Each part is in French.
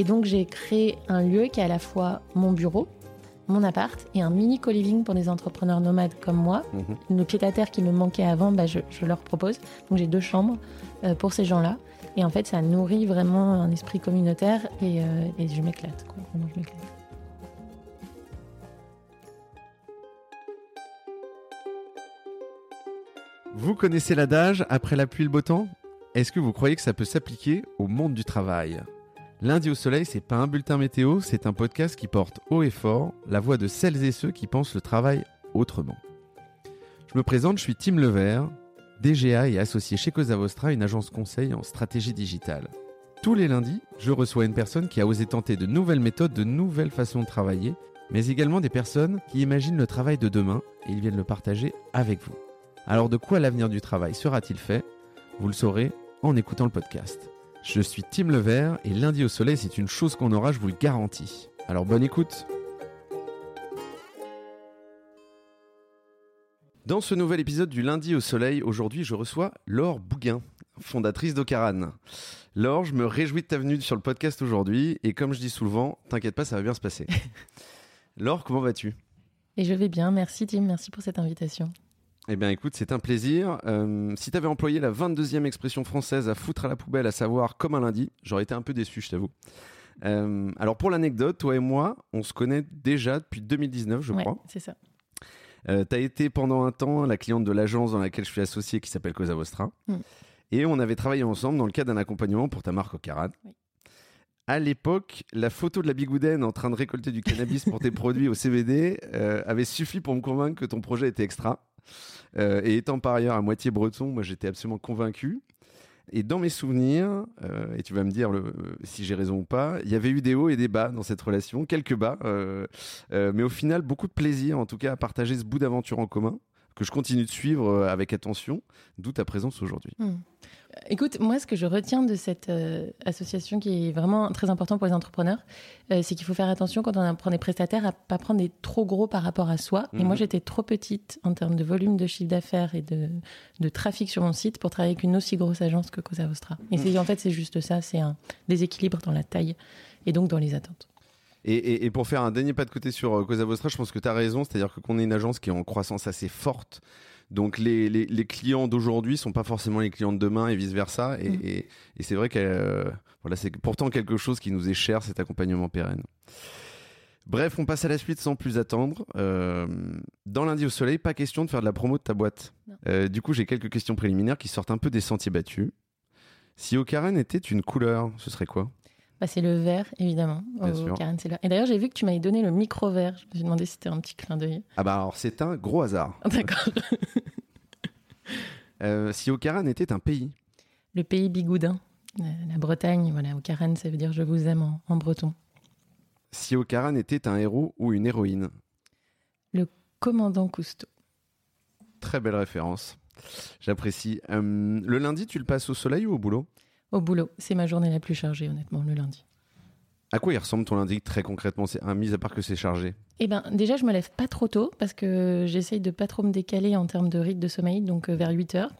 Et donc j'ai créé un lieu qui est à la fois mon bureau, mon appart et un mini co-living pour des entrepreneurs nomades comme moi. Mhm. Le pied-à-terre qui me manquait avant, bah, je, je leur propose. Donc j'ai deux chambres euh, pour ces gens-là. Et en fait, ça nourrit vraiment un esprit communautaire et, euh, et je m'éclate. Vous connaissez l'adage après la pluie le beau temps? Est-ce que vous croyez que ça peut s'appliquer au monde du travail? Lundi au soleil, c'est pas un bulletin météo, c'est un podcast qui porte haut et fort la voix de celles et ceux qui pensent le travail autrement. Je me présente, je suis Tim Levert, DGA et associé chez Cosa Vostra, une agence conseil en stratégie digitale. Tous les lundis, je reçois une personne qui a osé tenter de nouvelles méthodes, de nouvelles façons de travailler, mais également des personnes qui imaginent le travail de demain et ils viennent le partager avec vous. Alors de quoi l'avenir du travail sera-t-il fait? Vous le saurez en écoutant le podcast. Je suis Tim Levert et lundi au soleil c'est une chose qu'on aura, je vous le garantis. Alors bonne écoute Dans ce nouvel épisode du lundi au soleil, aujourd'hui je reçois Laure Bouguin, fondatrice d'Ocaran. Laure, je me réjouis de ta venue sur le podcast aujourd'hui et comme je dis souvent, t'inquiète pas, ça va bien se passer. Laure, comment vas-tu? Et je vais bien. Merci Tim, merci pour cette invitation. Eh bien, écoute, c'est un plaisir. Euh, si tu avais employé la 22e expression française à foutre à la poubelle, à savoir comme un lundi, j'aurais été un peu déçu, je t'avoue. Euh, alors, pour l'anecdote, toi et moi, on se connaît déjà depuis 2019, je ouais, crois. c'est ça. Euh, tu as été pendant un temps la cliente de l'agence dans laquelle je suis associé qui s'appelle Cosa Vostra. Mm. Et on avait travaillé ensemble dans le cadre d'un accompagnement pour ta marque Ocaran. Oui. À l'époque, la photo de la bigoudaine en train de récolter du cannabis pour tes produits au CBD euh, avait suffi pour me convaincre que ton projet était extra. Euh, et étant par ailleurs à moitié breton, moi j'étais absolument convaincu. Et dans mes souvenirs, euh, et tu vas me dire euh, si j'ai raison ou pas, il y avait eu des hauts et des bas dans cette relation, quelques bas, mais au final beaucoup de plaisir en tout cas à partager ce bout d'aventure en commun que je continue de suivre avec attention, d'où ta présence aujourd'hui. Hmm. Écoute, moi, ce que je retiens de cette euh, association qui est vraiment très important pour les entrepreneurs, euh, c'est qu'il faut faire attention quand on prend des prestataires à pas prendre des trop gros par rapport à soi. Et Mhm. moi, j'étais trop petite en termes de volume de chiffre d'affaires et de, de trafic sur mon site pour travailler avec une aussi grosse agence que Cosa Vostra. Et c'est en fait, c'est juste ça, c'est un déséquilibre dans la taille et donc dans les attentes. Et, et, et pour faire un dernier pas de côté sur euh, Cosa Vostra, je pense que tu as raison, c'est-à-dire que qu'on est une agence qui est en croissance assez forte. Donc les, les, les clients d'aujourd'hui sont pas forcément les clients de demain et vice versa. Et, Mhm. et, et c'est vrai que euh, voilà, c'est pourtant quelque chose qui nous est cher, cet accompagnement pérenne. Bref, on passe à la suite sans plus attendre. Euh, dans lundi au soleil, pas question de faire de la promo de ta boîte. Euh, du coup, j'ai quelques questions préliminaires qui sortent un peu des sentiers battus. Si Ocaran était une couleur, ce serait quoi? Bah, c'est le vert, évidemment. Au sûr. Karen, le. Et d'ailleurs, j'ai vu que tu m'avais donné le micro vert. Je me suis demandé si c'était un petit clin d'œil. Ah bah alors c'est un gros hasard. D'accord. Euh, si Ocaran était un pays, Le pays bigoudin, euh, la Bretagne, voilà, Karen, ça veut dire je vous aime en, en breton. si Ocaran était un héros ou une héroïne, Commandant Cousteau. très belle référence. J'apprécie. Euh, le lundi, tu le passes au soleil ou au boulot? Au boulot, c'est ma journée la plus chargée, honnêtement, le lundi. À quoi il ressemble ton lundi très concrètement? C'est un mis à part que c'est chargé? Eh ben, déjà, je me lève pas trop tôt parce que j'essaye de pas trop me décaler en termes de rythme de sommeil, donc euh, vers 8 heures.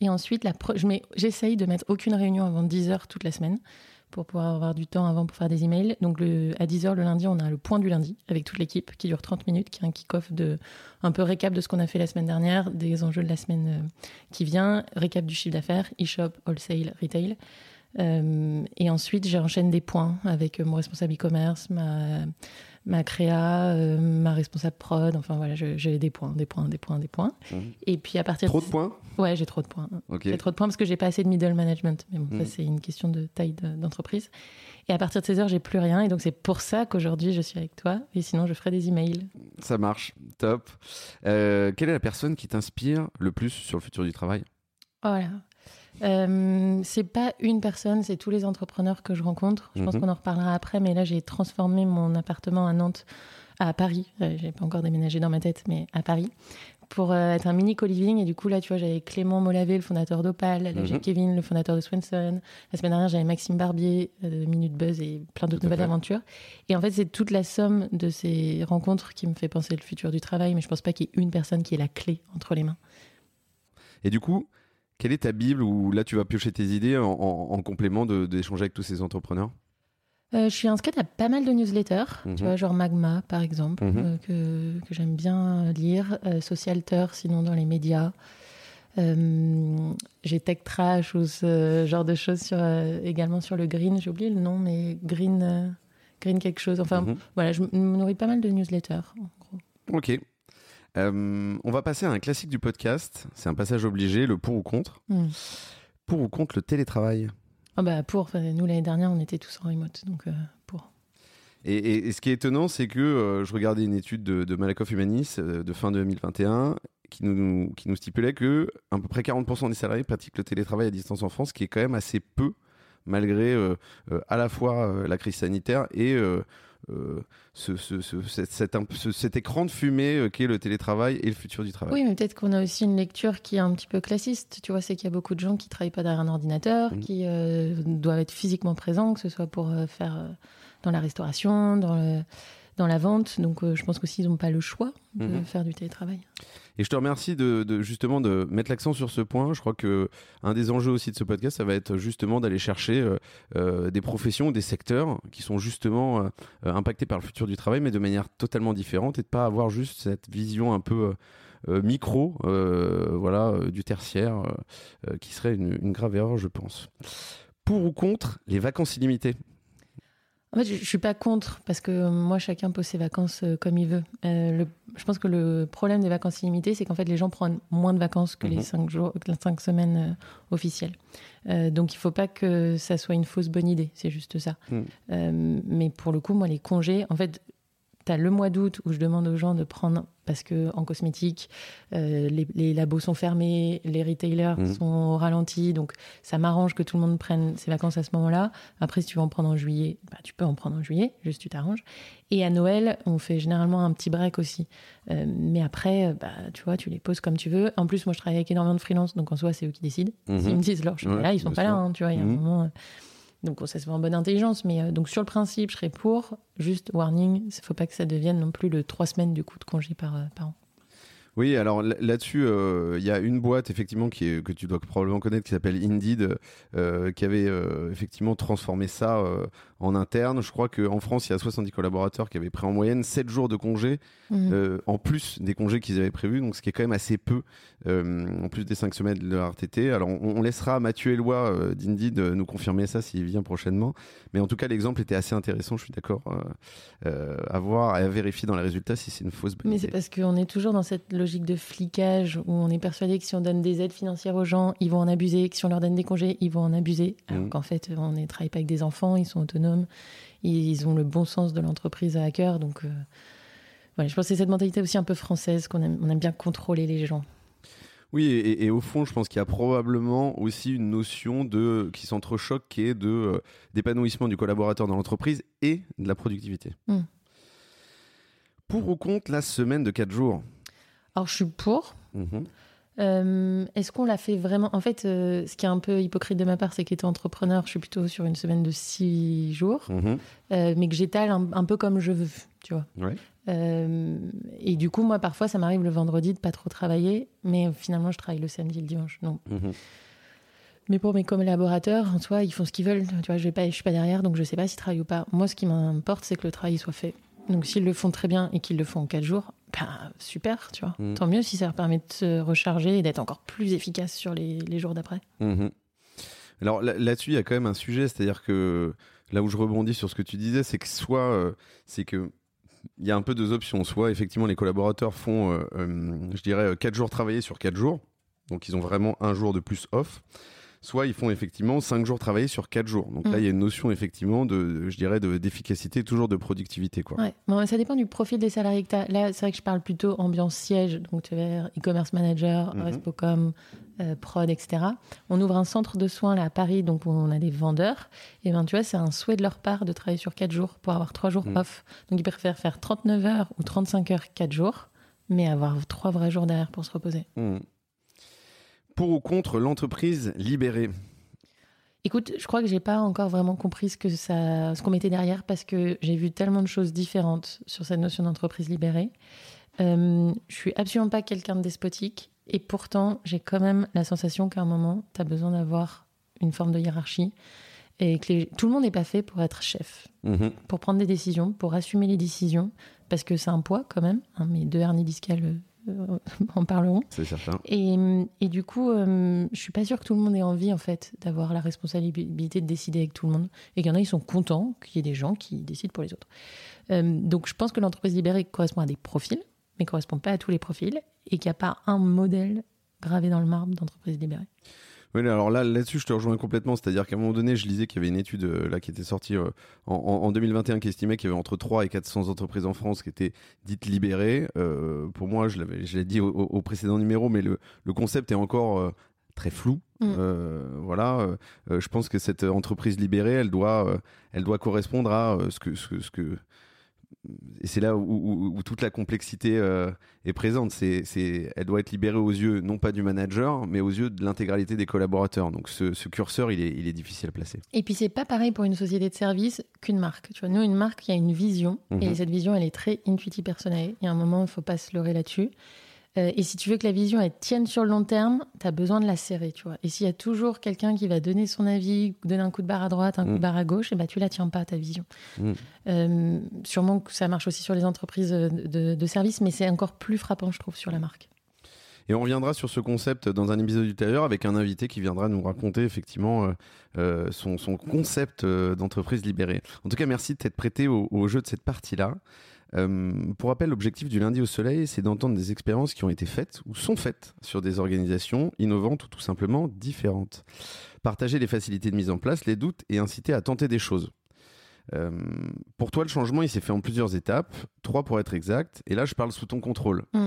Et ensuite, la je mets- j'essaye de mettre aucune réunion avant 10 heures toute la semaine pour pouvoir avoir du temps avant pour faire des emails. Donc, le, à 10 heures le lundi, on a le point du lundi avec toute l'équipe qui dure 30 minutes, qui est un kick-off de, un peu récap de ce qu'on a fait la semaine dernière, des enjeux de la semaine euh, qui vient, récap du chiffre d'affaires, e-shop, wholesale, retail. Euh, et ensuite, j'enchaîne des points avec euh, mon responsable e-commerce, ma, ma créa, euh, ma responsable prod. Enfin voilà, j'ai des points, des points, des points, des points. Mhm. Et puis à partir Trop de points? Ouais, j'ai trop de points. J'ai trop de points parce que j'ai pas assez de middle management. Mais bon, ça c'est une question de taille de- d'entreprise. Et à partir de 16 heures, j'ai plus rien. Et donc c'est pour ça qu'aujourd'hui je suis avec toi. Et sinon, je ferai des emails. Ça marche. Top. Euh, quelle est la personne qui t'inspire le plus sur le futur du travail? Voilà. Euh, c'est pas une personne, c'est tous les entrepreneurs que je rencontre. Je pense Mhm. qu'on en reparlera après, mais là j'ai transformé mon appartement à Nantes, à Paris. Euh, J'ai pas encore déménagé dans ma tête, mais à Paris, pour euh, être un mini co-living. Et du coup là, tu vois, j'avais Clément Molavé, le fondateur d'Opal. Là, j'ai Mhm. Kevin, le fondateur de Swenson. La semaine dernière, j'avais Maxime Barbier euh, de Minute Buzz et plein d'autres nouvelles fait. aventures. Et en fait, c'est toute la somme de ces rencontres qui me fait penser le futur du travail. Mais je pense pas qu'il y ait une personne qui ait la clé entre les mains. Et du coup, quelle est ta Bible où là tu vas piocher tes idées en, en- en complément d'échanger avec tous ces entrepreneurs? Euh, je suis inscrite à pas mal de newsletters, Mhm. tu vois, genre Magma par exemple, Mhm. euh, que, que j'aime bien lire, euh, Socialter sinon dans les médias. Euh, j'ai Tech Trash ou ce genre de choses sur, euh, également sur le green, j'ai oublié le nom, mais green, euh, green quelque chose. Enfin Mhm. voilà, je me nourris pas mal de newsletters. en gros. Ok. Euh, on va passer à un classique du podcast. C'est un passage obligé, le pour ou contre. Hmm. Pour ou contre le télétravail? Ah bah pour, nous l'année dernière on était tous en remote, donc euh, pour. Et, et- et ce qui est étonnant, c'est que euh, je regardais une étude de, de Malakoff Humanis de fin 2021 qui nous, qui nous stipulait que à peu près 40% des salariés pratiquent le télétravail à distance en France, ce qui est quand même assez peu malgré euh, euh, à la fois euh, la crise sanitaire et euh, ce, ce- ce- cette- cet, écran de fumée euh, qu'est le télétravail et le futur du travail. Oui, mais peut-être qu'on a aussi une lecture qui est un petit peu classiste. Tu vois, c'est qu'il y a beaucoup de gens qui travaillent pas derrière un ordinateur, Mhm. qui euh, doivent être physiquement présents, que ce soit pour faire dans la restauration, dans, le- dans la vente. Donc, je pense qu'aussi, ils n'ont pas le choix de Mhm. faire du télétravail. Et je te remercie de, justement de mettre l'accent sur ce point. Je crois que un des enjeux aussi de ce podcast, ça va être justement d'aller chercher euh, euh, des professions, des secteurs qui sont justement euh, impactés par le futur du travail, mais de manière totalement différente, et de pas avoir juste cette vision un peu micro, voilà, du tertiaire, qui serait une, une grave erreur, je pense. Pour ou contre les vacances illimitées? En fait, je, je suis pas contre parce que moi, chacun pose ses vacances euh, comme il veut. Euh, le- je pense que le problème des vacances illimitées, c'est qu'en fait, les gens prennent moins de vacances que Mhm. les cinq jours, que les cinq semaines euh, officielles. Euh, donc, il faut pas que ça soit une fausse bonne idée. C'est juste ça. Mhm. Euh, mais pour le coup, moi, les congés, en fait, tu as le mois d'août où je demande aux gens de prendre parce que en cosmétique, euh, les, les labos sont fermés, les retailers Mhm. sont au ralenti, donc ça m'arrange que tout le monde prenne ses vacances à ce moment-là. Après, si tu veux en prendre en juillet, bah, tu peux en prendre en juillet, juste tu t'arranges. Et à Noël, on fait généralement un petit break aussi. Euh, mais après, bah, tu vois, tu les poses comme tu veux. En plus, moi, je travaille avec énormément de freelance, donc en soi, c'est eux qui décident. Mhm. S'ils me disent, alors, je suis Ouais, pas là, ils sont pas là, hein, tu vois, il y a un Mhm. moment. euh, donc ça se fait en bonne intelligence, mais euh, donc sur le principe, je serais pour. Juste warning, il faut pas que ça devienne non plus le trois semaines du coup de congé par, euh, par an. Oui, alors là- là-dessus, euh, il y a une boîte effectivement qui est, que tu dois probablement connaître qui s'appelle Indeed, euh, qui avait euh, effectivement transformé ça en interne. Je crois qu'en France, il y a 70 collaborateurs qui avaient pris en moyenne 7 jours de congé, Mhm. euh, en plus des congés qu'ils avaient prévus, donc ce qui est quand même assez peu, en plus des 5 semaines de RTT. Alors on, on laissera Mathieu Eloi d'Indeed nous confirmer ça s'il vient prochainement. Mais en tout cas, l'exemple était assez intéressant, je suis d'accord, à voir et à vérifier dans les résultats si c'est une fausse bonne Mais c'est parce qu'on est toujours dans cette logique de flicage où on est persuadé que si on donne des aides financières aux gens, ils vont en abuser, que si on leur donne des congés, ils vont en abuser. Alors Mhm. qu'en fait, on ne travaille pas avec des enfants, ils sont autonomes, ils ont le bon sens de l'entreprise à cœur. Donc, euh, voilà, je pense que c'est cette mentalité aussi un peu française qu'on aime, on aime bien contrôler les gens. Oui, et, et au fond, je pense qu'il y a probablement aussi une notion de qui s'entrechoque, qui est de euh, d'épanouissement du collaborateur dans l'entreprise et de la productivité. Mm. Pour ou contre la semaine de 4 jours? Alors, je suis pour. Mhm. Euh, Est-ce qu'on l'a fait vraiment? En fait, euh, ce qui est un peu hypocrite de ma part, c'est qu'étant entrepreneur, je suis plutôt sur une semaine de six jours, Mhm. euh, mais que j'étale un, un peu comme je veux, tu vois. Ouais. Et du coup, moi, parfois, ça m'arrive le vendredi de pas trop travailler, mais finalement, je travaille le samedi, le dimanche. Non. Mhm. Mais pour mes collaborateurs, en soi, ils font ce qu'ils veulent. Tu vois, je je suis pas derrière, donc je sais pas s'ils travaillent ou pas. Moi, ce qui m'importe, c'est que le travail soit fait. Donc, s'ils le font très bien et qu'ils le font en quatre jours, ben, super, tu vois. Mm. Tant mieux si ça leur permet de se recharger et d'être encore plus efficace sur les, les jours d'après. Mhm. Alors là- là-dessus, il y a quand même un sujet, c'est-à-dire que là où je rebondis sur ce que tu disais, c'est que soit euh, c'est que il y a un peu deux options. Soit effectivement les collaborateurs font, euh, euh, je dirais, 4 jours travaillés sur 4 jours, donc ils ont vraiment un jour de plus off. Soit ils font effectivement 5 jours travaillés sur 4 jours. Donc là, Mm. il y a une notion effectivement de, je dirais, de- d'efficacité, toujours de productivité. Quoi. Ouais. Bon, ça dépend du profil des salariés que tu as. Là, c'est vrai que je parle plutôt ambiance siège, donc tu vas e-commerce manager, Mhm. Respocom, euh, prod, etc. On ouvre un centre de soins là à Paris, donc où on a des vendeurs. Et ben tu vois, c'est un souhait de leur part de travailler sur 4 jours pour avoir 3 jours Mhm. off. Donc ils préfèrent faire 39 heures ou 35 heures 4 jours, mais avoir 3 vrais jours derrière pour se reposer. Pour ou contre l'entreprise libérée Écoute, je crois que j'ai pas encore vraiment compris ce que ça, ce qu'on mettait derrière parce que j'ai vu tellement de choses différentes sur cette notion d'entreprise libérée. Euh, je suis absolument pas quelqu'un de despotique et pourtant j'ai quand même la sensation qu'à un moment tu as besoin d'avoir une forme de hiérarchie et que les- tout le monde n'est pas fait pour être chef, Mhm. pour prendre des décisions, pour assumer les décisions, parce que c'est un poids quand même. hein, mes deux hernies discales euh, en parleront. C'est certain. Et, et du coup, euh, je suis pas sûre que tout le monde ait envie en fait d'avoir la responsabilité de décider avec tout le monde. Et qu'il y en a, ils sont contents qu'il y ait des gens qui décident pour les autres. Euh, donc, je pense que l'entreprise libérée correspond à des profils, mais correspond pas à tous les profils, et qu'il n'y a pas un modèle gravé dans le marbre d'entreprise libérée. Oui, alors là, là-dessus, je te rejoins complètement. C'est-à-dire qu'à un moment donné, je lisais qu'il y avait une étude euh, là qui était sortie euh, en, en- en 2021 qui estimait qu'il y avait entre 3 et 400 entreprises en France qui étaient dites libérées. Euh, pour moi, je l'avais, je l'ai dit au, précédent numéro, mais le, le concept est encore très flou. Mm. Euh, voilà, euh, je pense que cette entreprise libérée, elle doit, euh, elle doit correspondre à ce que, ce, que- ce que et c'est là où, où- où toute la complexité euh, est présente. C'est, c'est, elle doit être libérée aux yeux non pas du manager, mais aux yeux de l'intégralité des collaborateurs. Donc ce, ce curseur, il est, il est difficile à placer. Et puis, c'est pas pareil pour une société de service qu'une marque. Tu vois, nous, une marque, il y a une vision, Mhm. et cette vision, elle est très intuitive personnelle. Il y a un moment, il faut pas se leurrer là-dessus. Euh, et si tu veux que la vision, elle tienne sur le long terme, tu as besoin de la serrer, tu vois. Et s'il y a toujours quelqu'un qui va donner son avis, donner un coup de barre à droite, un coup de barre à gauche, et ben tu la tiens pas, ta vision. Mhm. Euh, sûrement que ça marche aussi sur les entreprises de, de, de services, mais c'est encore plus frappant, je trouve, sur la marque. Et on reviendra sur ce concept dans un épisode ultérieur avec un invité qui viendra nous raconter effectivement euh, euh, son, son concept euh, d'entreprise libérée. En tout cas, merci de t'être prêté au, au jeu de cette partie-là. Euh, pour rappel, l'objectif du lundi au soleil, c'est d'entendre des expériences qui ont été faites ou sont faites sur des organisations innovantes ou tout simplement différentes. Partager les facilités de mise en place, les doutes et inciter à tenter des choses. Euh, pour toi, le changement, il s'est fait en plusieurs étapes, trois pour être exact. Et là, je parle sous ton contrôle. Mm.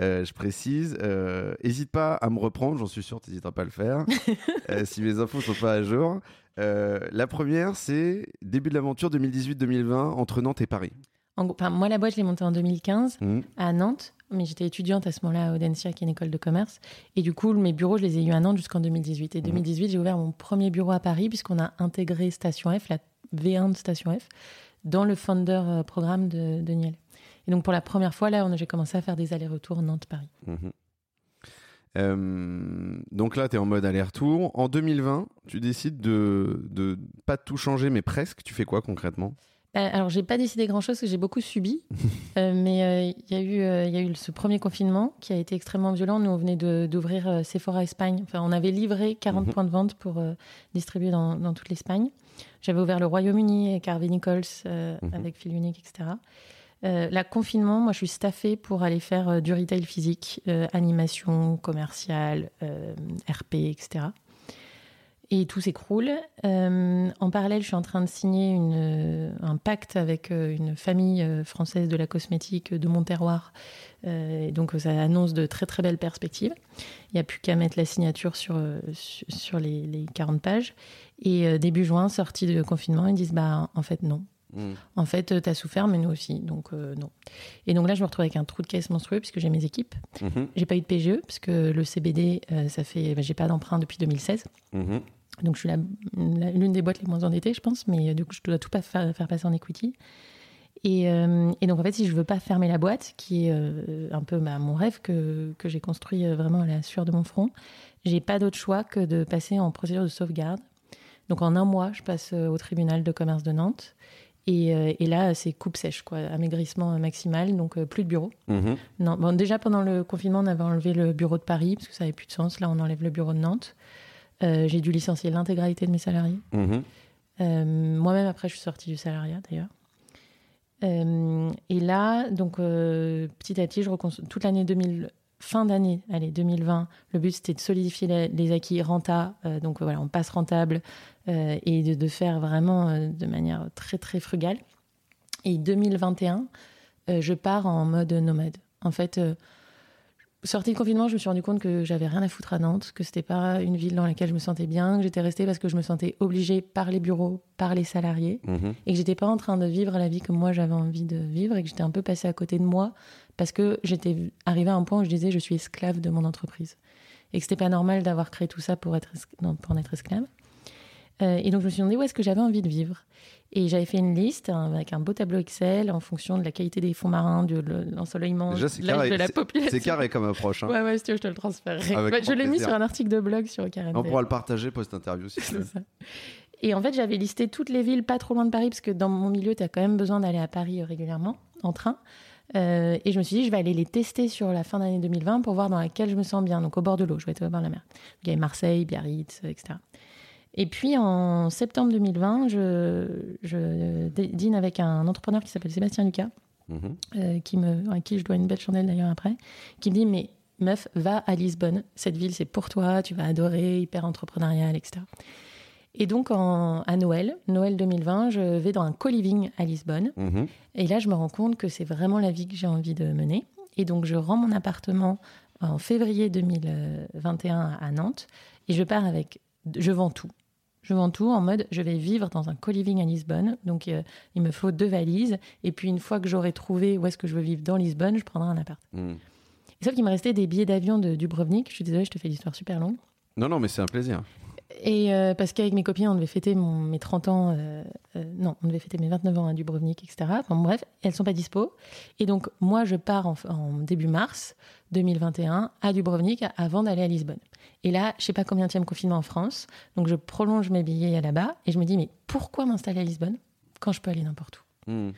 Euh, je précise, euh, hésite pas à me reprendre, j'en suis sûr, tu n'hésiteras pas à le faire, si mes infos sont pas à jour. La première, c'est début de l'aventure 2018-2020 entre Nantes et Paris. En gros, enfin, moi, la boîte, je l'ai montée en 2015 Mm. à Nantes, mais j'étais étudiante à ce moment-là à Audencia, qui est une école de commerce. Et du coup, mes bureaux, je les ai eus à Nantes jusqu'en 2018. Et 2018, j'ai ouvert mon premier bureau à Paris, puisqu'on a intégré Station F, la V1 de Station F, dans le Founder euh, programme de, de Niel. Et donc, pour la première fois, là, j'ai commencé à faire des allers-retours Nantes-Paris. Mhm. Euh, donc là, tu es en mode aller-retour. En 2020, tu décides de, de pas tout changer, mais presque. Tu fais quoi concrètement? Euh, alors, j'ai pas décidé grand-chose, j'ai beaucoup subi. Euh, mais euh, il y, a eu, euh, y a eu ce premier confinement qui a été extrêmement violent. Nous, on venait d'ouvrir euh, Sephora Espagne. Enfin, on avait livré 40 Mhm. points de vente pour euh, distribuer dans, dans toute l'Espagne. J'avais ouvert le Royaume-Uni avec Harvey Nichols, euh, Mhm. avec Fil Unique, etc. Euh, la confinement, moi, je suis staffée pour aller faire euh, du retail physique, euh, animation, commerciale, euh, RP, etc. Et tout s'écroule. Euh, en parallèle, je suis en train de signer une, euh, un pacte avec euh, une famille française de la cosmétique de mon terroir. Euh, et donc, ça annonce de très très belles perspectives. Il n'y a plus qu'à mettre la signature sur, sur, les, les 40 pages. Et euh, début juin, sortie de confinement, ils disent bah, en fait, non. En fait, tu as souffert, mais nous aussi. Donc, non. Et donc là, je me retrouve avec un trou de caisse monstrueux puisque j'ai mes équipes. Mhm. J'ai pas eu de PGE parce que le CBD, ça fait, bah, j'ai pas d'emprunt depuis 2016. Mhm. Donc je suis l'une des boîtes les moins endettées, je pense, mais euh, du coup, je dois tout pas faire, faire passer en equity. Et, euh, et donc, en fait, si je veux pas fermer la boîte, qui est euh, un peu bah, mon rêve que, que j'ai construit vraiment à la sueur de mon front, j'ai pas d'autre choix que de passer en procédure de sauvegarde. Donc, en un mois, je passe au tribunal de commerce de Nantes. Et, euh, et là, c'est coupe sèche, quoi, amaigrissement maximal, donc plus de bureau. Mhm. Non, bon, déjà pendant le confinement, on avait enlevé le bureau de Paris parce que ça n'avait plus de sens. Là, on enlève le bureau de Nantes. Euh, j'ai dû licencier l'intégralité de mes salariés. Mhm. Euh, Moi-même, après, je suis sortie du salariat d'ailleurs. Euh, et là, donc petit à petit, je toute l'année 2000, fin d'année, allez 2020. Le but c'était de solidifier les acquis renta. donc voilà, on passe rentable et de, de faire vraiment de manière très très frugale. Et 2021, euh, je pars en mode nomade. En fait, sortie de confinement, je me suis rendu compte que j'avais rien à foutre à Nantes, que c'était pas une ville dans laquelle je me sentais bien, que j'étais restée parce que je me sentais obligée par les bureaux, par les salariés, Mhm. et que j'étais pas en train de vivre la vie que moi j'avais envie de vivre, et que j'étais un peu passée à côté de moi parce que j'étais arrivée à un point où je disais je suis esclave de mon entreprise, et que c'était pas normal d'avoir créé tout ça pour être non, pour en être esclave. Euh, et donc je me suis demandé où est-ce que j'avais envie de vivre. Et j'avais fait une liste hein, avec un beau tableau Excel en fonction de la qualité des fonds marins, de le- l'ensoleillement, de l'âge de la population. C'est carré comme approche. hein. Ouais, ouais, si tu veux, je te le transférerai. Je l'ai mis sur un article de blog sur Karen. On pourra le partager post-interview si tu veux. ça. Et en fait, j'avais listé toutes les villes pas trop loin de Paris, parce que dans mon milieu, tu as quand même besoin d'aller à Paris euh, régulièrement, en train. Euh, et je me suis dit, je vais aller les tester sur la fin d'année 2020 pour voir dans laquelle je me sens bien. Donc au bord de l'eau, je vais être au bord de la mer. Il y avait Marseille, Biarritz, etc. Et puis en septembre 2020, je, je dîne avec un entrepreneur qui s'appelle Sébastien Lucas, Mhm. euh, qui me, à qui je dois une belle chandelle d'ailleurs après, qui me dit Mais meuf, va à Lisbonne. Cette ville, c'est pour toi, tu vas adorer, hyper entrepreneurial, etc. Et donc en- à Noël, Noël 2020, je vais dans un co-living à Lisbonne. Mhm. Et là, je me rends compte que c'est vraiment la vie que j'ai envie de mener. Et donc, je rends mon appartement en février 2021 à Nantes et je pars avec. Je vends tout. Je vends tout en mode je vais vivre dans un co-living à Lisbonne. Donc, euh, il me faut deux valises. Et puis, une fois que j'aurai trouvé où est-ce que je veux vivre dans Lisbonne, je prendrai un appart. Mhm. Sauf qu'il me restait des billets d'avion de Dubrovnik. Je suis désolée, je te fais l'histoire super longue. Non, non, mais c'est un plaisir. Et euh, parce qu'avec mes copines, on devait fêter mon, mes 30 ans, euh, euh, non, on devait fêter mes 29 ans à Dubrovnik, etc. Enfin bref, elles sont pas dispo. Et donc, moi, je pars en, en début mars 2021 à Dubrovnik avant d'aller à Lisbonne. Et là, je sais pas combien de confinement en France, donc je prolonge mes billets là-bas et je me dis, mais pourquoi m'installer à Lisbonne quand je peux aller n'importe où Mhm.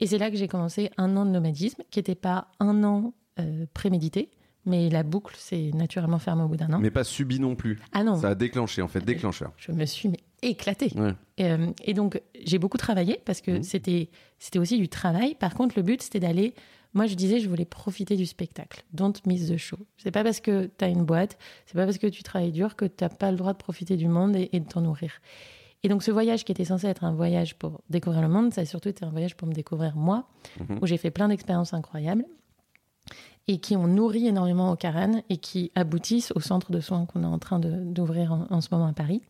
Et c'est là que j'ai commencé un an de nomadisme, qui n'était pas un an euh, prémédité, mais la boucle s'est naturellement fermée au bout d'un an. Mais pas subi non plus. Ah non, Ça a déclenché, en fait, déclencheur. je me suis mais, éclatée. Ouais. Et, euh, et donc, j'ai beaucoup travaillé parce que c'était c'était aussi du travail. Par contre, le but, c'était d'aller. Moi, je disais, je voulais profiter du spectacle. Don't miss the show. C'est pas parce que tu as une boîte, c'est pas parce que tu travailles dur que tu n'as pas le droit de profiter du monde et, et de t'en nourrir. Et donc, ce voyage qui était censé être un voyage pour découvrir le monde, ça a surtout été un voyage pour me découvrir moi, Mhm. où j'ai fait plein d'expériences incroyables et qui ont nourri énormément au Caran et qui aboutissent au centre de soins qu'on est en train d'ouvrir en, en ce moment à Paris.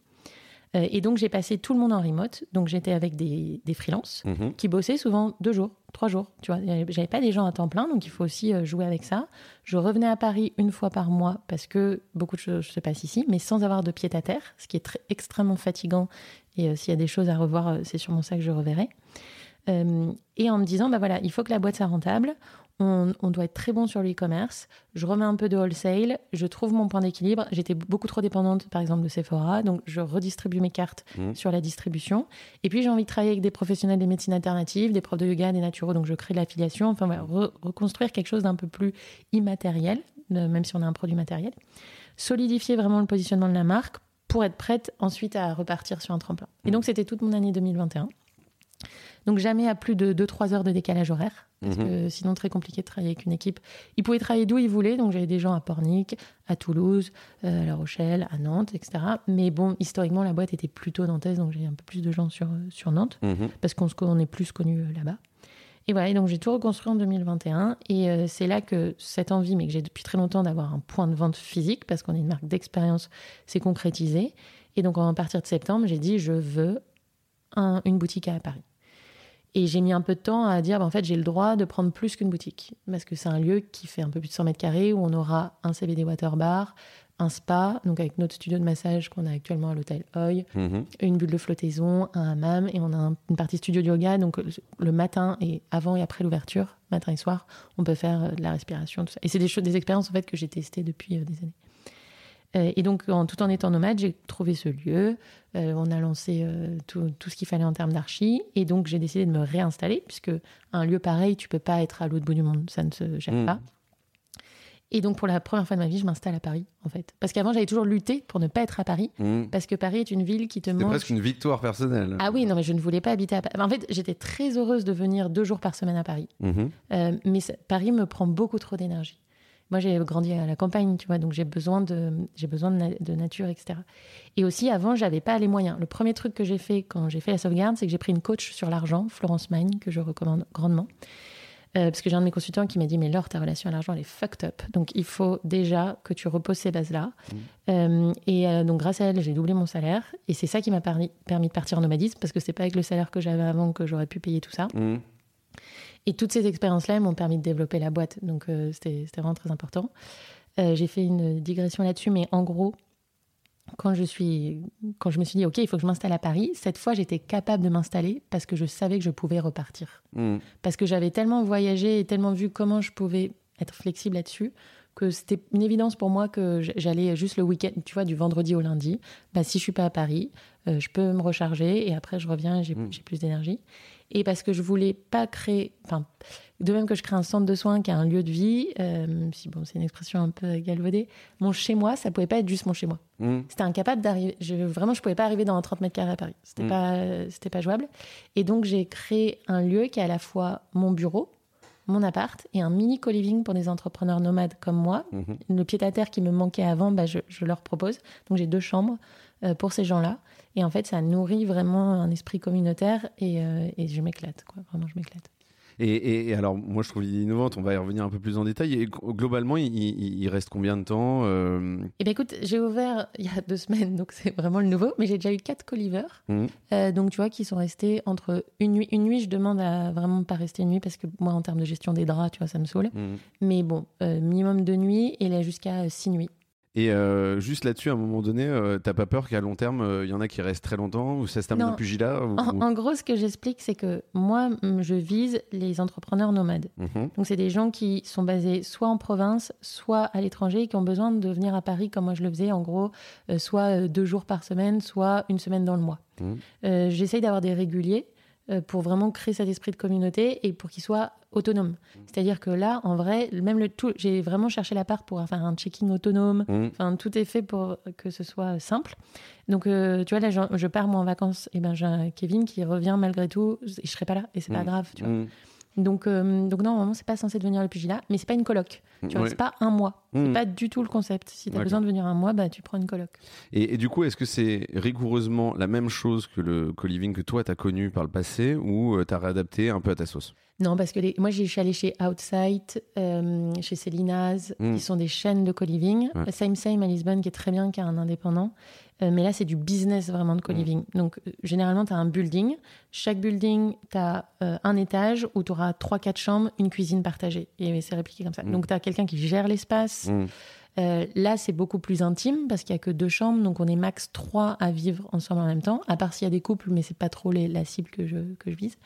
Euh, et donc, j'ai passé tout le monde en remote. Donc, j'étais avec des, des freelances Mhm. qui bossaient souvent deux jours, trois jours. Tu vois, j'avais pas des gens à temps plein, donc il faut aussi euh, jouer avec ça. Je revenais à Paris une fois par mois parce que beaucoup de choses se passent ici, mais sans avoir de pied à terre, ce qui est très, extrêmement fatigant. Et euh, s'il y a des choses à revoir, c'est sûrement ça que je reverrai. Euh, et en me disant, bah voilà, il faut que la boîte soit rentable. On, on doit être très bon sur le e-commerce. Je remets un peu de wholesale. Je trouve mon point d'équilibre. J'étais beaucoup trop dépendante, par exemple, de Sephora. Donc, je redistribue mes cartes Mhm. sur la distribution. Et puis, j'ai envie de travailler avec des professionnels des médecines alternatives, des profs de yoga, des naturaux. Donc, je crée de l'affiliation. Enfin, voilà, re- reconstruire quelque chose d'un peu plus immatériel, même si on a un produit matériel. Solidifier vraiment le positionnement de la marque pour être prête ensuite à repartir sur un tremplin. Et donc, c'était toute mon année 2021. Donc, jamais à plus de 2-3 heures de décalage horaire. Parce Mhm. que sinon, très compliqué de travailler avec une équipe. Ils pouvaient travailler d'où ils voulaient. Donc, j'avais des gens à Pornic, à Toulouse, euh, à La Rochelle, à Nantes, etc. Mais bon, historiquement, la boîte était plutôt nantaise. Donc, j'ai un peu plus de gens sur, euh, sur Nantes Mhm. parce qu'on on est plus connu euh, là-bas. Et voilà, et donc j'ai tout reconstruit en 2021. Et euh, c'est là que cette envie, mais que j'ai depuis très longtemps d'avoir un point de vente physique, parce qu'on est une marque d'expérience, s'est concrétisée. Et donc, à partir de septembre, j'ai dit, je veux un- une boutique à Paris. Et j'ai mis un peu de temps à dire, bah, en fait, j'ai le droit de prendre plus qu'une boutique. Parce que c'est un lieu qui fait un peu plus de 100 mètres carrés, où on aura un CBD Water Bar, un spa, donc avec notre studio de massage qu'on a actuellement à l'hôtel Hoy, Mhm. une bulle de flottaison, un hammam, et on a un- une partie studio de yoga. Donc le- le matin et avant et après l'ouverture, matin et soir, on peut faire euh, de la respiration, tout ça. Et c'est des choses, des expériences en fait que j'ai testées depuis euh, des années. Euh, et donc, en, tout en étant nomade, j'ai trouvé ce lieu. Euh, on a lancé euh, tout, tout ce qu'il fallait en termes d'archi. Et donc, j'ai décidé de me réinstaller, puisque un lieu pareil, tu peux pas être à l'autre bout du monde. Ça ne se gère Mm. pas. Et donc, pour la première fois de ma vie, je m'installe à Paris, en fait. Parce qu'avant, j'avais toujours lutté pour ne pas être à Paris. Mhm. Parce que Paris est une ville qui te C'est mange. presque une victoire personnelle. Ah oui, non, mais je ne voulais pas habiter à Paris. En fait, j'étais très heureuse de venir deux jours par semaine à Paris. Mhm. Euh, mais ça- Paris me prend beaucoup trop d'énergie. Moi, j'ai grandi à la campagne, tu vois, donc j'ai besoin de, j'ai besoin de, na- de nature, etc. Et aussi, avant, j'avais pas les moyens. Le premier truc que j'ai fait quand j'ai fait la sauvegarde, c'est que j'ai pris une coach sur l'argent, Florence Magne, que je recommande grandement. Euh, parce que j'ai un de mes consultants qui m'a dit, mais Laure, ta relation à l'argent, elle est fucked up. Donc, il faut déjà que tu reposes ces bases-là. Euh, et euh, donc, grâce à elle, j'ai doublé mon salaire. Et c'est ça qui m'a permis, de partir en nomadisme, parce que c'est pas avec le salaire que j'avais avant que j'aurais pu payer tout ça. Mhm. Et toutes ces expériences-là elles m'ont permis de développer la boîte. Donc, euh, c'était vraiment très important. Euh, j'ai fait une digression là-dessus, mais en gros, quand je, suis, quand je me suis dit, OK, il faut que je m'installe à Paris, cette fois, j'étais capable de m'installer parce que je savais que je pouvais repartir. Mhm. Parce que j'avais tellement voyagé et tellement vu comment je pouvais être flexible là-dessus que c'était une évidence pour moi que j'allais juste le week-end, tu vois, du vendredi au lundi. Bah, si je suis pas à Paris, euh, je peux me recharger et après je reviens et j'ai mmh. plus d'énergie. Et parce que je voulais pas créer, enfin, de même que je crée un centre de soins qui a un lieu de vie, euh, si bon, c'est une expression un peu galvaudée, mon chez moi, ça pouvait pas être juste mon chez moi. Mmh. C'était incapable d'arriver. Je, vraiment, je pouvais pas arriver dans un 30 mètres carrés à Paris. C'était mmh. pas, c'était pas jouable. Et donc j'ai créé un lieu qui est à la fois mon bureau, mon appart et un mini co-living pour des entrepreneurs nomades comme moi. Mhm. Le pied-à-terre qui me manquait avant, bah, je, leur propose. Donc j'ai deux chambres euh, pour ces gens-là. Et en fait, ça nourrit vraiment un esprit communautaire et, euh, et je m'éclate. Vraiment, je m'éclate. Et, alors, moi, je trouve l'idée innovante. On va y revenir un peu plus en détail. Et globalement, il, reste combien de temps euh... Eh bien, écoute, j'ai ouvert il y a deux semaines, donc c'est vraiment le nouveau. Mais j'ai déjà eu quatre colivers. Mmh. Euh, donc, tu vois, qui sont restés entre une nuit. Une nuit, je demande à vraiment pas rester une nuit parce que moi, en termes de gestion des draps, tu vois, ça me saoule. Mmh. Mais bon, euh, minimum de nuits et là, jusqu'à six nuits. Et euh, juste là-dessus, à un moment donné, euh, t'as pas peur qu'à long terme, il euh, y en a qui restent très longtemps ou ça se termine au pugilat en, gros, ce que j'explique, c'est que moi, je vise les entrepreneurs nomades. Mhm. Donc, c'est des gens qui sont basés soit en province, soit à l'étranger, qui ont besoin de venir à Paris comme moi je le faisais, en gros, soit deux jours par semaine, soit une semaine dans le mois. Mhm. J'essaye d'avoir des réguliers pour vraiment créer cet esprit de communauté et pour qu'ils soient autonome. Mm. C'est-à-dire que là, en vrai, même le tout, j'ai vraiment cherché la part pour faire un checking autonome. Mm. Enfin, tout est fait pour que ce soit simple. Donc, euh, tu vois, là, je, pars moi en vacances, et ben j'ai Kevin qui revient malgré tout, et je serai pas là, et c'est pas mm. grave, tu vois. Donc, euh, donc non, normalement, c'est pas censé devenir le pugilat, mais c'est pas une coloc. Tu vois, c'est pas un mois. C'est pas du tout le concept. Si tu as besoin de venir un mois, bah, tu prends une coloc. Et, du coup, est-ce que c'est rigoureusement la même chose que le co-living que toi, tu as connu par le passé, ou euh, tu as réadapté un peu à ta sauce? Non, parce que moi, je suis allée chez Outside, euh, chez Célinas, hmm. qui sont des chaînes de co-living. Same Same à Lisbonne, qui est très bien, qui est un indépendant. Euh, mais là, c'est du business vraiment de co-living. Hmm. Donc, euh, généralement, tu as un building. Chaque building, tu as un étage où tu auras 3-4 chambres, une cuisine partagée. Et c'est répliqué comme ça. Hmm. Donc, tu as quelqu'un qui gère l'espace. là, c'est beaucoup plus intime parce qu'il n'y a que deux chambres, donc on est max trois à vivre ensemble en même temps, à part s'il y a des couples, mais c'est pas trop les, la cible que je, que je vise.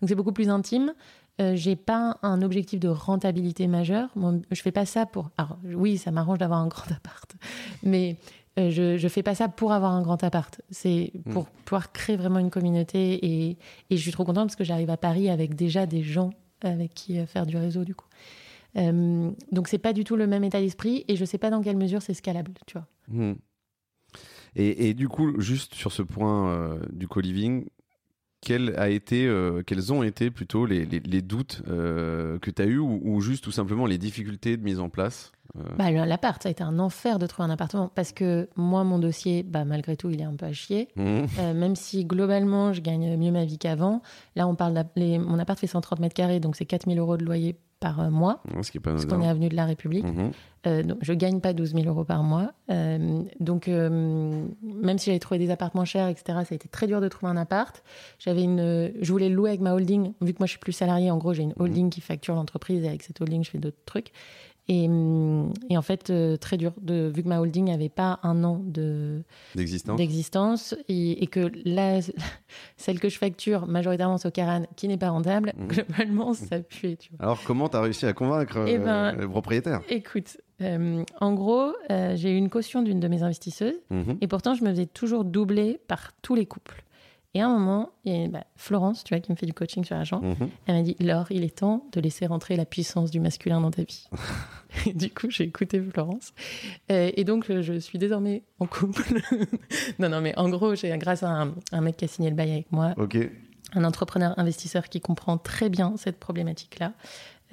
Donc c'est beaucoup plus intime. Euh, j'ai pas un objectif de rentabilité majeur. Moi, je fais pas ça pour. Alors oui, ça m'arrange d'avoir un grand appart, mais euh, je je fais pas ça pour avoir un grand appart. C'est hmm. pour pouvoir créer vraiment une communauté et, et je suis trop contente parce que j'arrive à Paris avec déjà des gens avec qui euh, faire du réseau du coup. Euh, donc c'est pas du tout le même état d'esprit et je sais pas dans quelle mesure c'est scalable, tu vois. Hmm. Et, et, du coup, juste sur ce point du co-living, quels, a été, euh, quels ont été plutôt les, les, doutes euh, que tu as eu ou, juste tout simplement les difficultés de mise en place euh bah, L'appart, ça a été un enfer de trouver un appartement parce que moi, mon dossier, bah, malgré tout, il est un peu à chier. Mmh. même si globalement, je gagne mieux ma vie qu'avant. Là, on parle mon appart fait 130 mètres carrés, donc c'est 4000 euros de loyer par euh, mois, ce qui est pas parce qu'on est avenue de la République. Mhm. Euh, donc, je gagne pas 12 000 euros par mois. Euh, donc, même si j'avais trouvé des appartements chers, etc., ça a été très dur de trouver un appart. J'avais une, je voulais le louer avec ma holding. Vu que moi, je suis plus salarié, en gros, j'ai une mhm. holding qui facture l'entreprise et avec cette holding, je fais d'autres trucs. Et, et, en fait, très dur, de, vu que ma holding n'avait pas un an d'existence et, et, que là, celle que je facture majoritairement au Caran, qui n'est pas rentable, mhm. globalement, ça pue. Tu vois. Alors, comment tu as réussi à convaincre eh ben, le propriétaire? Écoute, euh, en gros, euh, j'ai eu une caution d'une de mes investisseuses mhm. et pourtant, je me faisais toujours doubler par tous les couples. Et à un moment, il y a bah, Florence, tu vois, qui me fait du coaching sur l'argent. Mhm. Elle m'a dit Laure, il est temps de laisser rentrer la puissance du masculin dans ta vie. et du coup, j'ai écouté Florence. Euh, et, donc, je suis désormais en couple. non, non, mais en gros, j'ai grâce à un, mec qui a signé le bail avec moi. Un entrepreneur investisseur qui comprend très bien cette problématique-là.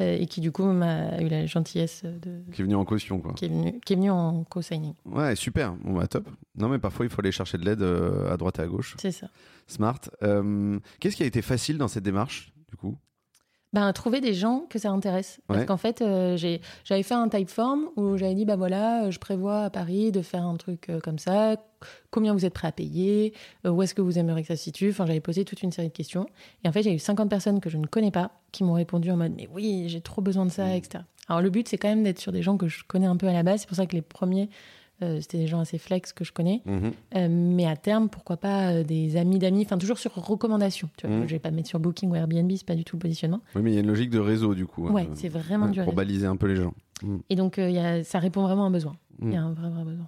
Euh, et qui du coup m'a eu la gentillesse de. Qui est venu en caution, quoi. Qui est venu, qui est venu en co-signing. Ouais, super. Bon, bah, top. Non, mais parfois, il faut aller chercher de l'aide euh, à droite et à gauche. C'est ça. Smart. Euh, qu'est-ce qui a été facile dans cette démarche, du coup? Ben, trouver des gens que ça intéresse. Parce qu'en fait, euh, j'avais fait un type form où j'avais dit, bah voilà, euh, je prévois à Paris de faire un truc euh, comme ça. Combien vous êtes prêt à payer? Où est-ce que vous aimeriez que ça se situe? Enfin, j'avais posé toute une série de questions. Et en fait, j'ai eu 50 personnes que je ne connais pas qui m'ont répondu en mode, mais oui, j'ai trop besoin de ça, mmh. etc. Alors, le but, c'est quand même d'être sur des gens que je connais un peu à la base. C'est pour ça que les premiers euh, c'était des gens assez flex que je connais. Mhm. Euh, mais à terme, pourquoi pas euh, des amis d'amis, enfin toujours sur recommandation. Tu vois, mhm. Je vais pas mettre sur Booking ou Airbnb, c'est pas du tout le positionnement. Oui, mais il y a une logique de réseau du coup. Ouais, c'est vraiment du Pour baliser un peu les gens. Mm. Et donc, il y a- ça répond vraiment à un besoin. Il y a un vrai, vrai besoin.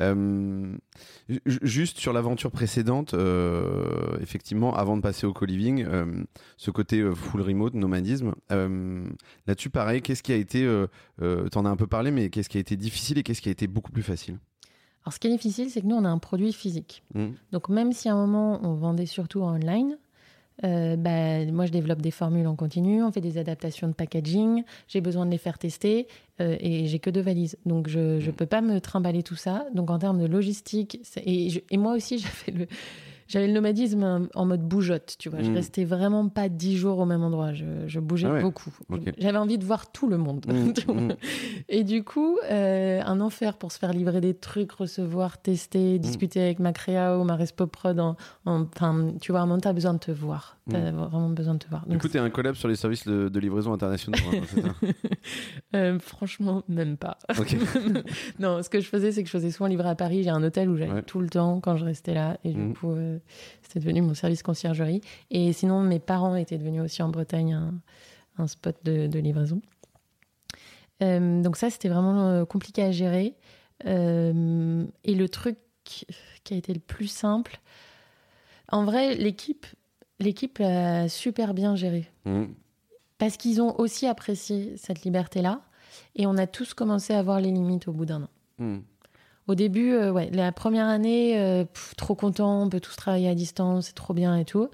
Euh, ju- juste sur l'aventure précédente, euh, effectivement, avant de passer au co-living, euh, ce côté full remote, nomadisme, là-dessus, pareil, qu'est-ce qui a été, t'en as un peu parlé, mais qu'est-ce qui a été difficile et qu'est-ce qui a été beaucoup plus facile? Alors, ce qui est difficile, c'est que nous, on a un produit physique. Mm. Donc, même si à un moment, on vendait surtout en online, euh, bah, moi, je développe des formules en continu, on fait des adaptations de packaging, j'ai besoin de les faire tester euh, et j'ai que deux valises. Donc, je ne peux pas me trimballer tout ça. Donc, en termes de logistique, c'est- et, je- et moi aussi, j'avais le, j'avais le nomadisme en- mode bougeotte, tu vois. Je Mm. restais vraiment pas dix jours au même endroit. Je, je bougeais Ah ouais. beaucoup. J'avais envie de voir tout le monde. Mm, mm. Et du coup, euh, un enfer pour se faire livrer des trucs, recevoir, tester, discuter avec ma créa ou ma respo prod. En, en- enfin, tu vois, à un moment, t'as besoin de te voir. T'as vraiment besoin de te voir. Du Donc, coup, t'es un collab sur les services de, de livraison internationaux. hein, euh, franchement, même pas. Non, ce que je faisais, c'est que je faisais souvent livrer à Paris. J'ai un hôtel où j'allais Ouais. tout le temps quand je restais là. Et du coup, euh, c'était devenu mon service conciergerie. Et sinon, mes parents étaient devenus aussi en Bretagne un, un spot de, de livraison. Euh, donc ça, c'était vraiment euh, compliqué à gérer. Euh, et le truc qui a été le plus simple, en vrai, l'équipe, l'équipe a super bien géré Mm. parce qu'ils ont aussi apprécié cette liberté-là. Et on a tous commencé à voir les limites au bout d'un an. Mm. Au début, euh, ouais, la première année, euh, pff, trop content, on peut tous travailler à distance, c'est trop bien et tout.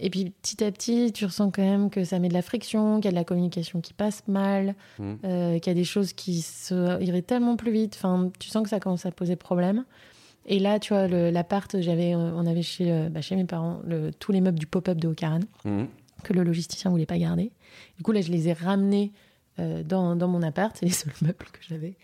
Et puis petit à petit, tu ressens quand même que ça met de la friction, qu'il y a de la communication qui passe mal, Mm. euh, qu'il y a des choses qui se iraient tellement plus vite. Enfin, tu sens que ça commence à poser problème. Et là, tu vois, l'appart, j'avais, on avait chez, bah, chez mes parents le- tous les meubles du pop-up de Ocaran Mm. que le logisticien voulait pas garder. Du coup, là, je les ai ramenés dans, dans mon appart. C'est les seuls meubles que j'avais.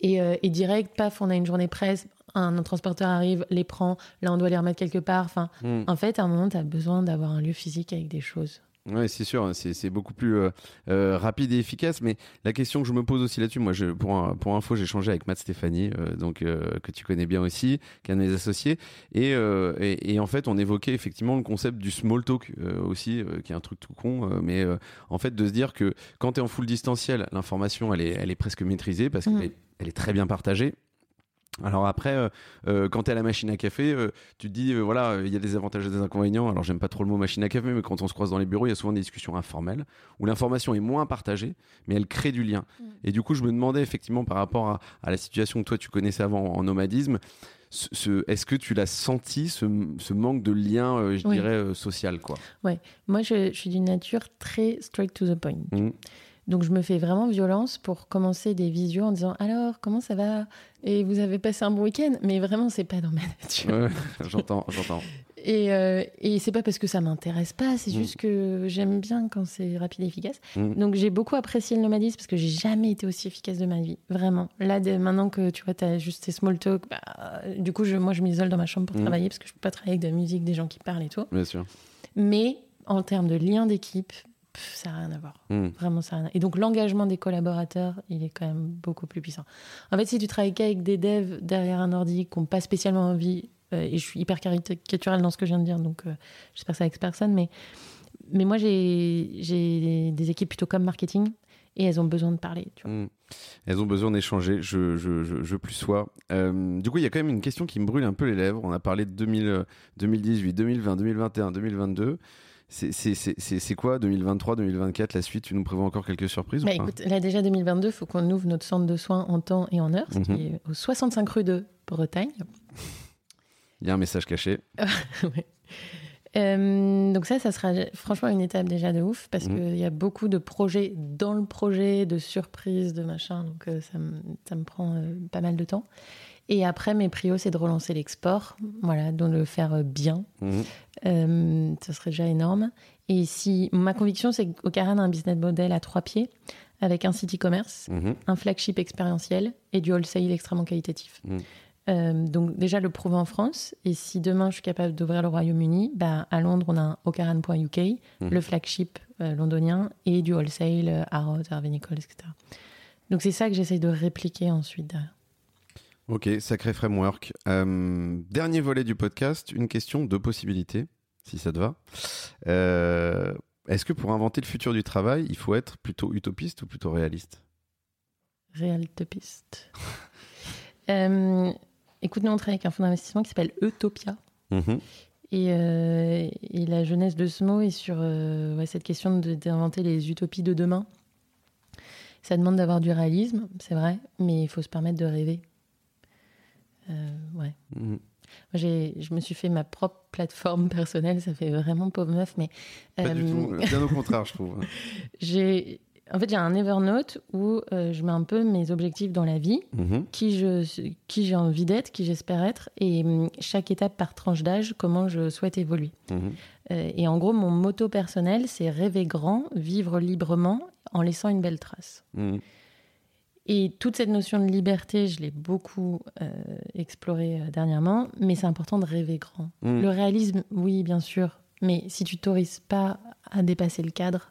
Et, euh, et direct, paf, on a une journée presse. Un, un transporteur arrive, les prend. Là, on doit les remettre quelque part. Enfin, Mm. en fait, à un moment, tu as besoin d'avoir un lieu physique avec des choses. Ouais, c'est sûr, hein, c'est beaucoup plus euh, euh, rapide et efficace. Mais la question que je me pose aussi là-dessus, moi, je, pour, pour info, j'ai changé avec Matt Stéphanie, euh, donc que tu connais bien aussi, qui est un de mes associés, et, et, et en fait, on évoquait effectivement le concept du small talk aussi, qui est un truc tout con, mais en fait de se dire que quand tu es en full distanciel, l'information, elle est, elle est presque maîtrisée parce Mhm. qu'elle est, elle est très bien partagée. Alors après, euh, euh, quand tu es à la machine à café, euh, tu te dis, euh, voilà, euh, il y a des avantages et des inconvénients. Alors j'aime pas trop le mot machine à café, mais quand on se croise dans les bureaux, il y a souvent des discussions informelles où l'information est moins partagée, mais elle crée du lien. Mm. Et du coup, je me demandais effectivement par rapport à, à la situation que toi tu connaissais avant en nomadisme, ce, ce- est-ce que tu l'as senti, ce, ce manque de lien, euh, je Oui. dirais, euh, social quoi? Moi, je, je suis d'une nature très straight to the point. Mm. Donc, je me fais vraiment violence pour commencer des visios en disant Alors, comment ça va? Et vous avez passé un bon week-end? Mais vraiment, c'est pas dans ma nature. Ouais, J'entends, j'entends. Et, euh, et c'est pas parce que ça m'intéresse pas, c'est Mm. juste que j'aime bien quand c'est rapide et efficace. Mm. Donc j'ai beaucoup apprécié le nomadisme parce que j'ai jamais été aussi efficace de ma vie, vraiment. Là, dès maintenant que tu vois, tu as juste tes small talk, bah, du coup, je, moi, je m'isole dans ma chambre pour Mm. travailler parce que je peux pas travailler avec de la musique, des gens qui parlent et tout. Bien sûr. Mais en termes de lien d'équipe, pff, ça n'a rien à voir. Mm. Vraiment, ça n'a rien à- Et donc l'engagement des collaborateurs, il est quand même beaucoup plus puissant. En fait, si tu travailles qu'avec des devs derrière un ordi qui n'ont pas spécialement envie, euh, et je suis hyper caricaturale dans ce que je viens de dire, donc euh, j'espère que ça avec personne, mais, mais moi j'ai des équipes plutôt comme marketing et elles ont besoin de parler. Tu vois. Mm. Elles ont besoin d'échanger, je, je, je, je plus sois. Euh, du coup, il y a quand même une question qui me brûle un peu les lèvres. On a parlé de 2000, euh, 2018, 2020, 2021, 2022. C'est- quoi 2023, 2024, la suite? Tu nous prévois encore quelques surprises Bah, ou écoute, là déjà 2022, il faut qu'on ouvre notre centre de soins en temps et en heure, ce Mhm. qui est au 65 rue de Bretagne. Il y a un message caché. Ouais. Euh, donc ça, ça sera franchement une étape déjà de ouf parce Mhm. qu'il y a beaucoup de projets dans le projet, de surprises, de machin. Donc euh, ça, me, ça me prend euh, pas mal de temps. Et après, mes prios, c'est de relancer l'export, voilà, de le faire bien. Mhm. Euh, ça serait déjà énorme. Et si ma conviction, c'est qu'Ocaran a un business model à trois pieds avec un site e-commerce, Mhm. un flagship expérientiel et du wholesale extrêmement qualitatif. Mm. Euh, donc déjà le prouver en France. Et si demain je suis capable d'ouvrir le Royaume-Uni, bah, à Londres on a ocaran.uk, Mm. le flagship euh, londonien et du wholesale, Harrods, Harvey Nichols, etc. Donc c'est ça que j'essaye de répliquer ensuite derrière. Ok, sacré framework. Euh, dernier volet du podcast, une question, deux possibilités, si ça te va. Euh, Est-ce que pour inventer le futur du travail, il faut être plutôt utopiste ou plutôt réaliste? Realtopiste. euh, écoute, nous, on travaille avec un fonds d'investissement qui s'appelle Utopia. Mhm. Et, euh, et la jeunesse de ce mot est sur euh, ouais, cette question de- d'inventer les utopies de demain. Ça demande d'avoir du réalisme, c'est vrai, mais il faut se permettre de rêver. Euh, ouais. Mhm. Moi, je me suis fait ma propre plateforme personnelle, ça fait vraiment pauvre meuf, mais Pas du euh, tout. Bien au contraire, je trouve. j'ai en fait j'ai un Evernote où euh, je mets un peu mes objectifs dans la vie, Mhm. qui je qui j'ai envie d'être, qui j'espère être, et hum, chaque étape par tranche d'âge, comment je souhaite évoluer. Mhm. Euh, et en gros, mon motto personnel, c'est rêver grand, vivre librement, en laissant une belle trace. Mhm. Et toute cette notion de liberté, je l'ai beaucoup euh, explorée euh, dernièrement, mais c'est important de rêver grand. Mhm. Le réalisme, oui, bien sûr, mais si tu t'autorises pas à dépasser le cadre,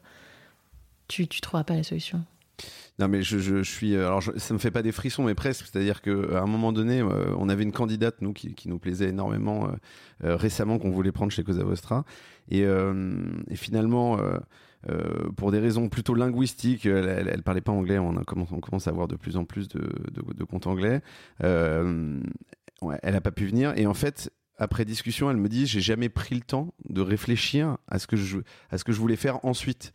tu ne trouveras pas la solution. Non mais je, je, je suis euh, alors je- ça me fait pas des frissons mais presque c'est-à-dire que à un moment donné euh, on avait une candidate nous qui, qui nous plaisait énormément euh, récemment qu'on voulait prendre chez Cosa Vostra et, et finalement euh, pour des raisons plutôt linguistiques elle, elle parlait pas anglais on, a commencé, on commence à avoir de plus en plus de, de, de comptes anglais euh, ouais, elle a pas pu venir et en fait après discussion, elle me dit j'ai jamais pris le temps de réfléchir à ce que je à ce que je voulais faire ensuite.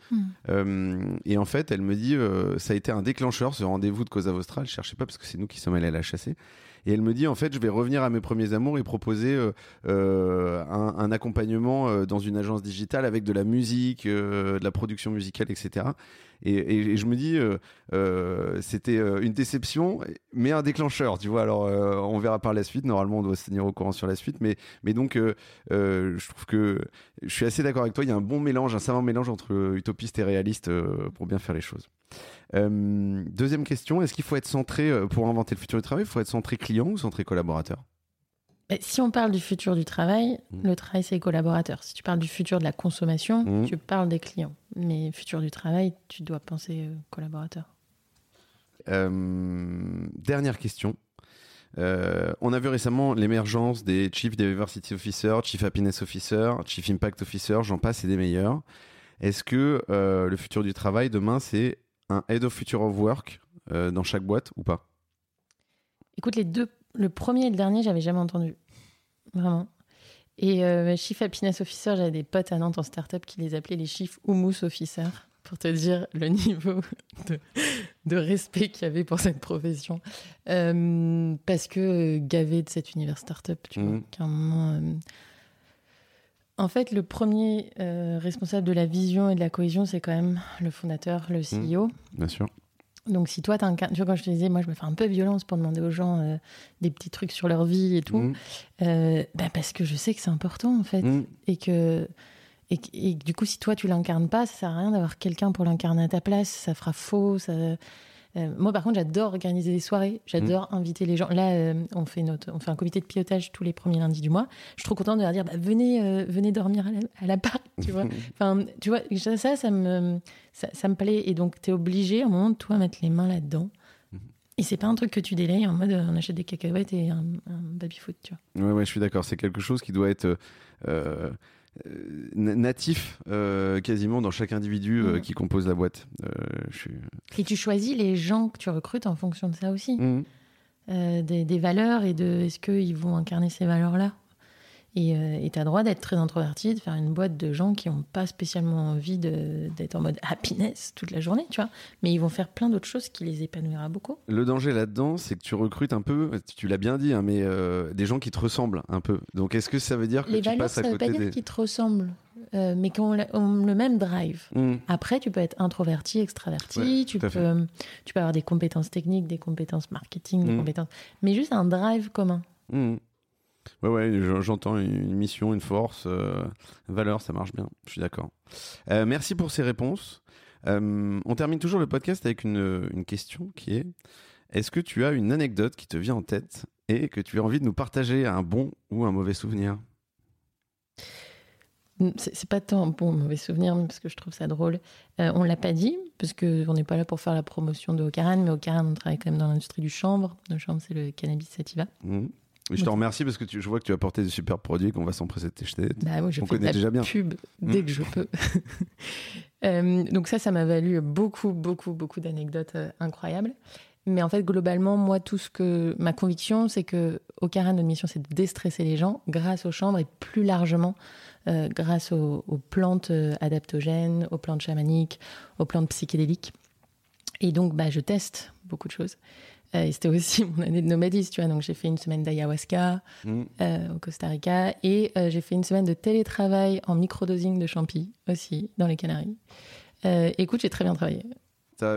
Euh, et en fait, elle me dit, euh, ça a été un déclencheur, ce rendez-vous de Cosa Vostra. Je cherchais pas parce que c'est nous qui sommes allés à la chasser. Et elle me dit, en fait, je vais revenir à mes premiers amours et proposer euh, euh, un, accompagnement euh, dans une agence digitale avec de la musique, de la production musicale, etc. Et, je me dis, c'était une déception, mais un déclencheur, tu vois. Alors, on verra par la suite. Normalement, on doit se tenir au courant sur la suite. Mais, donc, je trouve que je suis assez d'accord avec toi. Il y a un bon mélange, un savant mélange entre utopiste et réaliste pour bien faire les choses. Euh, deuxième question est-ce qu'il faut être centré euh, pour inventer le futur du travail Il faut être centré client ou centré collaborateur? Si on parle du futur du travail, Mhm. le travail, c'est les collaborateurs. Si tu parles du futur de la consommation, Mhm. tu parles des clients. Mais futur du travail, tu dois penser euh, collaborateur. Euh, Dernière question. Euh, on a vu récemment l'émergence des Chief Diversity Officer, Chief Happiness Officer, Chief Impact Officer, j'en passe et des meilleurs. Est-ce que euh, le futur du travail demain, c'est un Head of Future of Work euh, dans chaque boîte ou pas? Écoute, les deux, le premier et le dernier, j'avais jamais entendu. Vraiment. Et euh, Chief Happiness Officer, j'avais des potes à Nantes en start-up qui les appelaient les Chief Hummus Officer, pour te dire le niveau de, de respect qu'il y avait pour cette profession. Euh, parce que euh, gavé de cet univers start-up, tu vois, Mhm. qu'à un moment. En fait, le premier euh, responsable de la vision et de la cohésion, c'est quand même le fondateur, le CEO. Bien sûr. Donc si toi, t'incarnes, tu vois, quand je te disais, moi je me fais un peu violence pour demander aux gens euh, des petits trucs sur leur vie et tout, Mhm. euh, bah, parce que je sais que c'est important en fait. Mhm. Et, que, et, et du coup, si toi tu l'incarnes pas, ça sert à rien d'avoir quelqu'un pour l'incarner à ta place, ça fera faux. Ça... Euh, moi par contre, j'adore organiser des soirées, j'adore inviter les gens. Là, euh, on, fait notre, on fait un comité de pilotage tous les premiers lundis du mois. Je suis trop contente de leur dire, bah, venez, euh, venez dormir à la, à l'appart, tu vois. Enfin, tu vois, ça, ça, ça me, ça, ça me plaît. Et donc, tu es obligé à un moment de toi mettre les mains là-dedans. Mhm. Et c'est pas un truc que tu délayes en mode on achète des cacahuètes et un, un baby-foot, tu vois. Ouais, ouais, je suis d'accord. C'est quelque chose qui doit être euh, euh, na- natif euh, quasiment dans chaque individu euh, Mhm. qui compose la boîte. Je suis... Et tu choisis les gens que tu recrutes en fonction de ça aussi. Euh, des, des valeurs et de est-ce qu'ils vont incarner ces valeurs-là? Et tu as droit d'être très introverti, de faire une boîte de gens qui n'ont pas spécialement envie d'être en mode happiness toute la journée, tu vois. Mais ils vont faire plein d'autres choses qui les épanouira beaucoup. Le danger là-dedans, c'est que tu recrutes un peu, tu l'as bien dit, hein, mais euh, des gens qui te ressemblent un peu. Donc est-ce que ça veut dire que Les tu valeurs, passes à ça veut pas côté dire des... qu'ils te ressemblent, euh, mais qu'ils ont, le même drive. Mhm. Après, tu peux être introverti, extraverti, Ouais, tu, peux, euh, tu peux avoir des compétences techniques, des compétences marketing, des Mhm. compétences... mais juste un drive commun. Mhm. Ouais, ouais, je- j'entends une mission, une force, euh, valeur, ça marche bien. Je suis d'accord. Euh, merci pour ces réponses. Euh, on termine toujours le podcast avec une, une question qui est est-ce que tu as une anecdote qui te vient en tête et que tu as envie de nous partager un bon ou un mauvais souvenir? C'est pas tant un bon mauvais souvenir, parce que je trouve ça drôle. Euh, on l'a pas dit, parce qu'on n'est pas là pour faire la promotion de Ocaran, mais Ocaran, on travaille quand même dans l'industrie du chanvre. Le chanvre, c'est le cannabis sativa. Mhm. Je te remercie parce que tu- je vois que tu as apporté des super produits qu'on va s'empresser de t'acheter. Bah oui, je On fais de la déjà bien. pub dès que je peux. Euh, donc ça, ça m'a valu beaucoup, beaucoup, beaucoup d'anecdotes euh, incroyables. Mais en fait, globalement, moi, tout ce que ma conviction, c'est que au Cara, notre mission, c'est de déstresser les gens grâce aux chambres et plus largement euh, grâce aux, aux plantes adaptogènes, aux plantes chamaniques, aux plantes psychédéliques. Et donc, bah, je teste beaucoup de choses. Euh, et c'était aussi mon année de nomadisme, tu vois. Donc, j'ai fait une semaine d'ayahuasca Mm. euh, au Costa Rica et euh, j'ai fait une semaine de télétravail en microdosing de champi aussi dans les Canaries. Euh, écoute, j'ai très bien travaillé. Ça,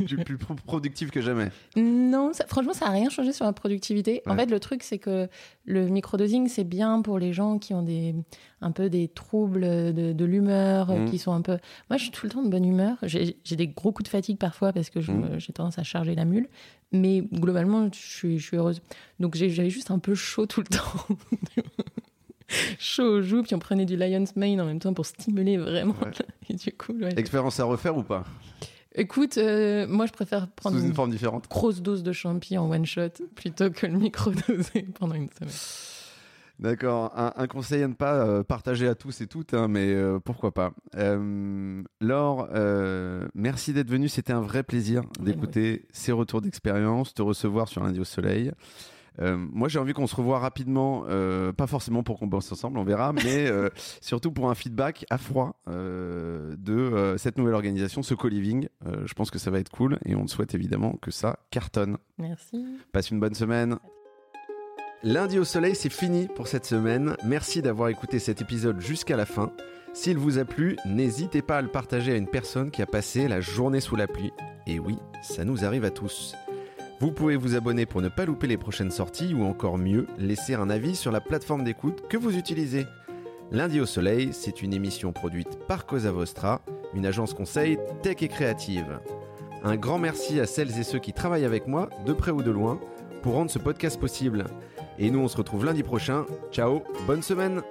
je suis plus pro- productif que jamais. Non, ça- franchement, ça n'a rien changé sur ma productivité. En fait, le truc, c'est que le microdosing, c'est bien pour les gens qui ont des, un peu des troubles de, de l'humeur, Mhm. qui sont un peu. Moi, je suis tout le temps de bonne humeur. J'ai des gros coups de fatigue parfois parce que Mhm. j'ai tendance à charger la mule. Mais globalement, je suis, je suis heureuse. Donc, j'avais juste un peu chaud tout le temps. chaud aux joues, puis on prenait du Lion's Mane en même temps pour stimuler vraiment. Ouais. Et du coup, ouais. Expérience à refaire ou pas? Écoute, euh, moi, je préfère prendre Sous une une forme différente. grosse dose de champi en one shot plutôt que le micro-dosé pendant une semaine. D'accord. Un, un conseil à ne pas euh, partager à tous et toutes, hein, mais euh, pourquoi pas. Euh, Laure, merci d'être venue. C'était un vrai plaisir d'écouter ces retours d'expérience, te recevoir sur Lundi au Soleil. Euh, moi, j'ai envie qu'on se revoie rapidement, euh, pas forcément pour qu'on bosse ensemble, on verra, mais euh, surtout pour un feedback à froid de cette nouvelle organisation, ce co-living. Je pense que ça va être cool et on te souhaite évidemment que ça cartonne. Merci. Passe une bonne semaine. Lundi au soleil, c'est fini pour cette semaine. Merci d'avoir écouté cet épisode jusqu'à la fin. S'il vous a plu, n'hésitez pas à le partager à une personne qui a passé la journée sous la pluie. Et oui, ça nous arrive à tous. Vous pouvez vous abonner pour ne pas louper les prochaines sorties ou encore mieux, laisser un avis sur la plateforme d'écoute que vous utilisez. Lundi au soleil, c'est une émission produite par Cosa Vostra, une agence conseil tech et créative. Un grand merci à celles et ceux qui travaillent avec moi, de près ou de loin, pour rendre ce podcast possible. Et nous, on se retrouve lundi prochain. Ciao, bonne semaine